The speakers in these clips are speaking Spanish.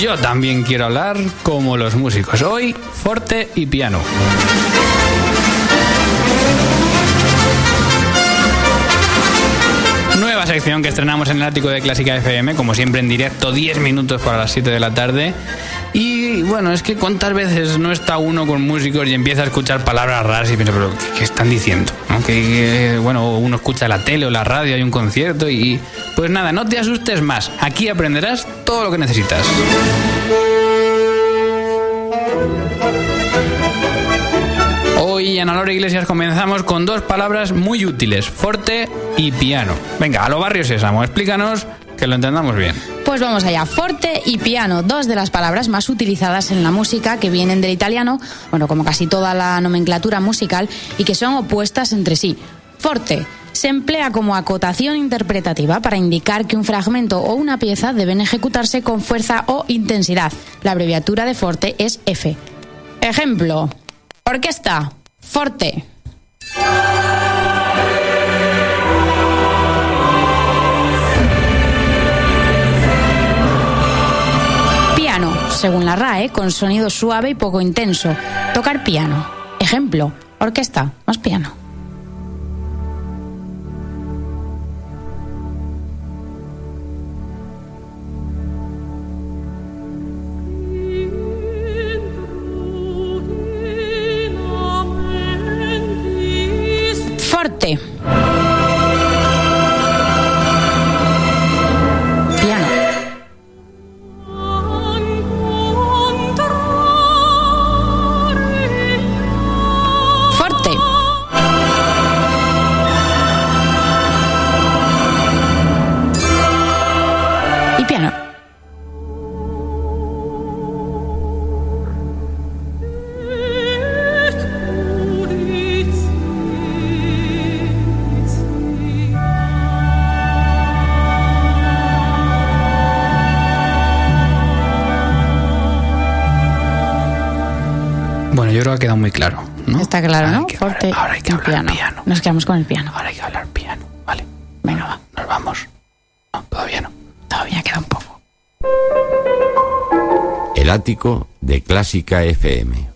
Yo también quiero hablar como los músicos. Hoy, forte y piano. Nueva sección que estrenamos en el ático de Clásica FM, como siempre en directo, 10 minutos para las 7 de la tarde. Bueno, es que cuántas veces no está uno con músicos y empieza a escuchar palabras raras y piensa, pero ¿qué, están diciendo? Que, bueno, uno escucha la tele o la radio, hay un concierto y pues nada, no te asustes más. Aquí aprenderás todo lo que necesitas. Hoy en Alora Iglesias comenzamos con dos palabras muy útiles, forte y piano. Venga, a lo barrio Sésamo, explícanos que lo entendamos bien. Pues vamos allá, forte y piano, dos de las palabras más utilizadas en la música que vienen del italiano, bueno, como casi toda la nomenclatura musical, y que son opuestas entre sí. Forte se emplea como acotación interpretativa para indicar que un fragmento o una pieza deben ejecutarse con fuerza o intensidad. La abreviatura de forte es F. Ejemplo, orquesta, forte. Según la RAE, con sonido suave y poco intenso. Tocar piano. Ejemplo, orquesta, más piano. Forte. Ha quedado muy claro. ¿no? Está claro, ¿no? Forte ahora hay que hablar piano. Nos quedamos con el piano. Ahora hay que hablar piano. Vale. Venga, va. Nos vamos. No, todavía no. Todavía queda un poco. El ático de Clásica FM.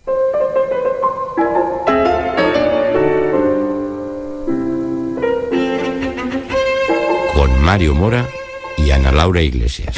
Con Mario Mora y Ana Laura Iglesias.